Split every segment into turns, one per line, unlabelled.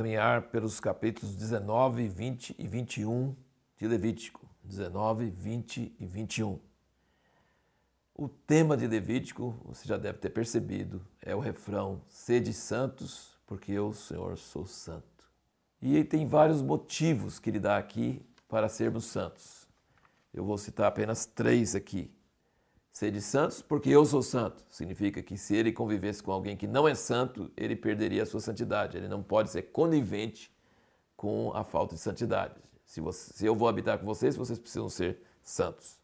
caminhar pelos capítulos 19, 20 e 21 de Levítico. 19, 20 e 21. O tema de Levítico, você já deve ter percebido, é o refrão: Sede santos, porque eu, Senhor, sou santo. E tem vários motivos que ele dá aqui para sermos santos. Eu vou citar apenas três aqui. Sede santos, porque eu sou santo. Significa que se ele convivesse com alguém que não é santo, ele perderia a sua santidade. Ele não pode ser conivente com a falta de santidade. Se, você, se eu vou habitar com vocês, vocês precisam ser santos.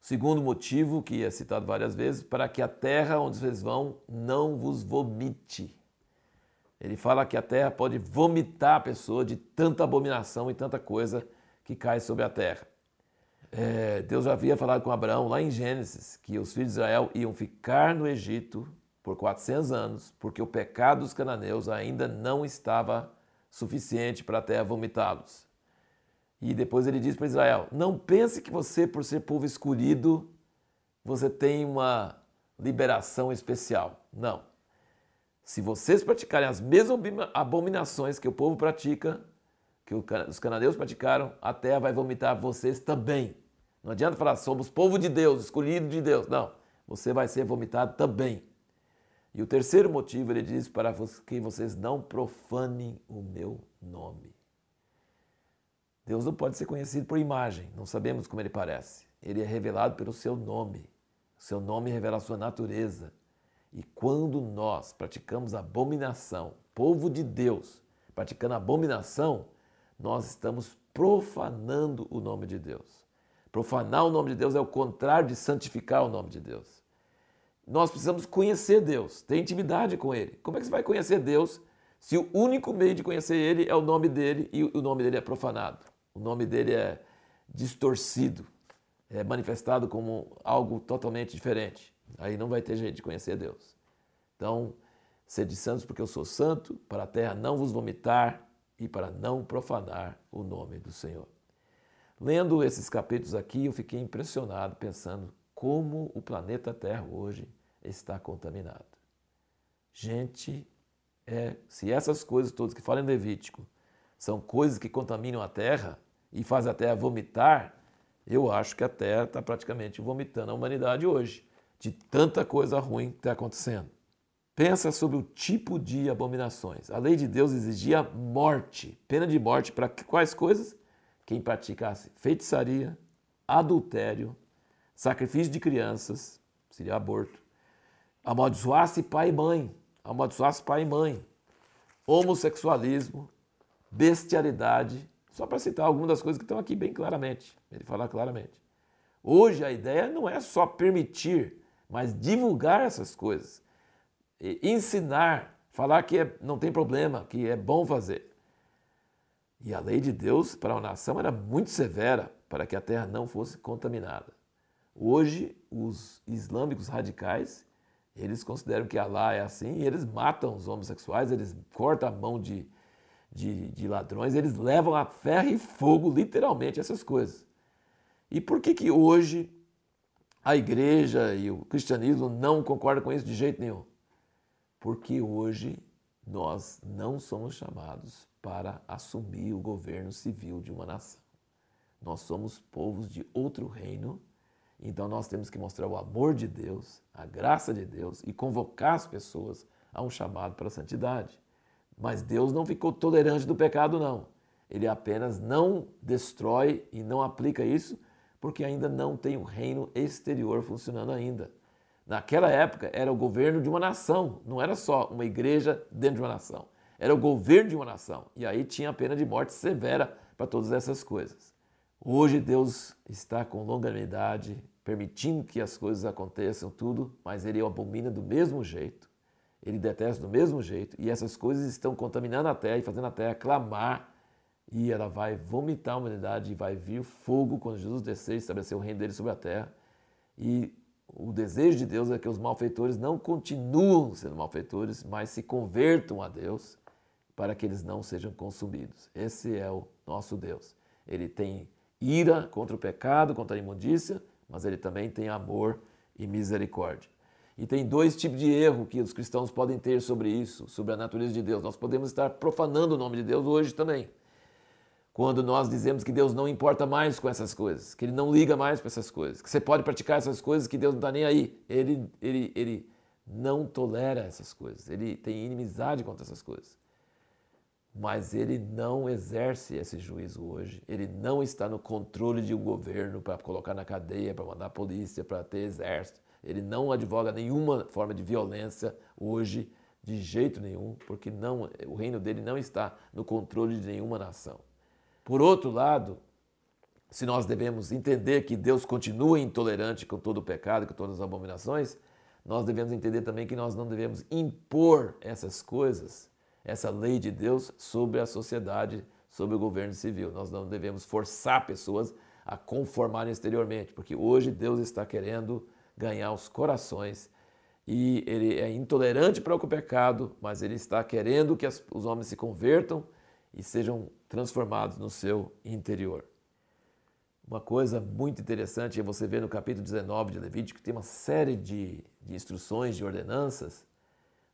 Segundo motivo, que é citado várias vezes, para que a terra onde vocês vão não vos vomite. Ele fala que a terra pode vomitar a pessoa de tanta abominação e tanta coisa que cai sobre a terra é, Deus havia falado com Abraão lá em Gênesis que os filhos de Israel iam ficar no Egito por 400 anos, porque o pecado dos cananeus ainda não estava suficiente para a terra vomitá-los. E depois ele diz para Israel: Não pense que você, por ser povo escolhido, você tem uma liberação especial. Não. Se vocês praticarem as mesmas abominações que o povo pratica, que os cananeus praticaram, a terra vai vomitar vocês também. Não adianta falar, somos povo de Deus, escolhido de Deus. Não, você vai ser vomitado também. E o terceiro motivo, ele diz para que vocês não profanem o meu nome. Deus não pode ser conhecido por imagem, não sabemos como ele parece. Ele é revelado pelo seu nome. O seu nome revela a sua natureza. E quando nós praticamos abominação, povo de Deus, praticando abominação, nós estamos profanando o nome de Deus. Profanar o nome de Deus é o contrário de santificar o nome de Deus. Nós precisamos conhecer Deus, ter intimidade com Ele. Como é que você vai conhecer Deus se o único meio de conhecer Ele é o nome dele e o nome dele é profanado? O nome dele é distorcido, é manifestado como algo totalmente diferente. Aí não vai ter jeito de conhecer Deus. Então, sede santos porque eu sou santo, para a terra não vos vomitar e para não profanar o nome do Senhor. Lendo esses capítulos aqui, eu fiquei impressionado pensando como o planeta Terra hoje está contaminado. Gente, é, se essas coisas todas que falam em Levítico são coisas que contaminam a Terra e fazem a Terra vomitar, eu acho que a Terra está praticamente vomitando a humanidade hoje, de tanta coisa ruim que está acontecendo. Pensa sobre o tipo de abominações. A lei de Deus exigia morte, pena de morte para quais coisas? Quem praticasse feitiçaria, adultério, sacrifício de crianças, seria aborto, amaldiçoasse pai e mãe, amaldiçoasse pai e mãe, homossexualismo, bestialidade, só para citar algumas das coisas que estão aqui bem claramente. Ele fala claramente. Hoje a ideia não é só permitir, mas divulgar essas coisas, ensinar, falar que é, não tem problema, que é bom fazer. E a lei de Deus para a nação era muito severa para que a terra não fosse contaminada. Hoje, os islâmicos radicais, eles consideram que Alá é assim e eles matam os homossexuais, eles cortam a mão de, de, de ladrões, eles levam a ferro e fogo, literalmente, essas coisas. E por que que hoje a igreja e o cristianismo não concordam com isso de jeito nenhum? Porque hoje nós não somos chamados para assumir o governo civil de uma nação. Nós somos povos de outro reino, então nós temos que mostrar o amor de Deus, a graça de Deus e convocar as pessoas a um chamado para a santidade. Mas Deus não ficou tolerante do pecado, não. Ele apenas não destrói e não aplica isso porque ainda não tem o reino exterior funcionando ainda. Naquela época era o governo de uma nação, não era só uma igreja dentro de uma nação. Era o governo de uma nação. E aí tinha a pena de morte severa para todas essas coisas. Hoje Deus está com longanimidade, permitindo que as coisas aconteçam, tudo, mas Ele abomina do mesmo jeito. Ele detesta do mesmo jeito. E essas coisas estão contaminando a terra e fazendo a terra clamar. E ela vai vomitar a humanidade e vai vir fogo quando Jesus descer e estabelecer o reino dele sobre a terra. E o desejo de Deus é que os malfeitores não continuem sendo malfeitores, mas se convertam a Deus para que eles não sejam consumidos. Esse é o nosso Deus. Ele tem ira contra o pecado, contra a imundícia, mas ele também tem amor e misericórdia. E tem dois tipos de erro que os cristãos podem ter sobre isso, sobre a natureza de Deus. Nós podemos estar profanando o nome de Deus hoje também. Quando nós dizemos que Deus não importa mais com essas coisas, que Ele não liga mais para essas coisas, que você pode praticar essas coisas que Deus não está nem aí. Ele, ele, ele não tolera essas coisas, ele tem inimizade contra essas coisas. Mas ele não exerce esse juízo hoje, ele não está no controle de um governo para colocar na cadeia, para mandar polícia, para ter exército. Ele não advoga nenhuma forma de violência hoje, de jeito nenhum, porque não, o reino dele não está no controle de nenhuma nação. Por outro lado, se nós devemos entender que Deus continua intolerante com todo o pecado, com todas as abominações, nós devemos entender também que nós não devemos impor essas coisas, essa lei de Deus, sobre a sociedade, sobre o governo civil. Nós não devemos forçar pessoas a conformarem exteriormente, porque hoje Deus está querendo ganhar os corações e ele é intolerante para o pecado, mas ele está querendo que os homens se convertam e sejam transformados no seu interior. Uma coisa muito interessante é você ver no capítulo 19 de Levítico, que tem uma série de, de instruções, de ordenanças,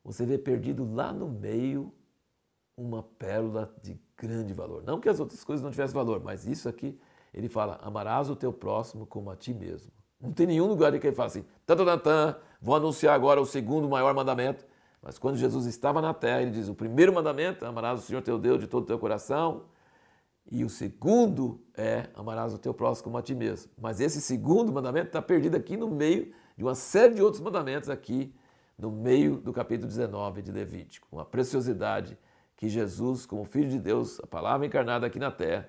você vê perdido lá no meio uma pérola de grande valor. Não que as outras coisas não tivessem valor, mas isso aqui, ele fala, amarás o teu próximo como a ti mesmo. Não tem nenhum lugar em que ele fala assim, tan, tan, tan, vou anunciar agora o segundo maior mandamento. Mas quando Jesus estava na terra, ele diz: o primeiro mandamento, amarás o Senhor teu Deus de todo o teu coração. E o segundo é amarás o teu próximo como a ti mesmo. Mas esse segundo mandamento está perdido aqui no meio de uma série de outros mandamentos aqui no meio do capítulo 19 de Levítico. Uma preciosidade que Jesus, como Filho de Deus, a palavra encarnada aqui na terra,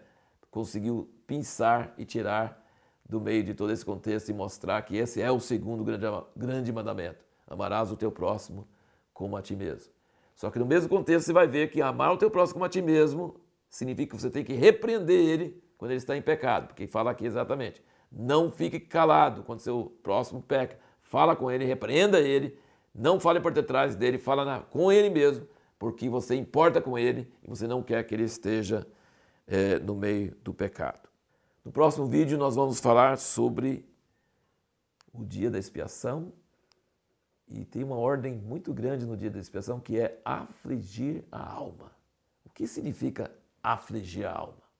conseguiu pensar e tirar do meio de todo esse contexto e mostrar que esse é o segundo grande, grande mandamento. Amarás o teu próximo como a ti mesmo. Só que no mesmo contexto você vai ver que amar o teu próximo como a ti mesmo significa que você tem que repreender ele quando ele está em pecado, porque fala aqui exatamente. Não fique calado quando seu próximo peca. Fala com ele, repreenda ele, não fale por detrás dele, fala na, com ele mesmo, porque você importa com ele e você não quer que ele esteja é, no meio do pecado. No próximo vídeo nós vamos falar sobre o dia da expiação e tem uma ordem muito grande no dia da expiação que é afligir a alma. O que significa afligir a alma?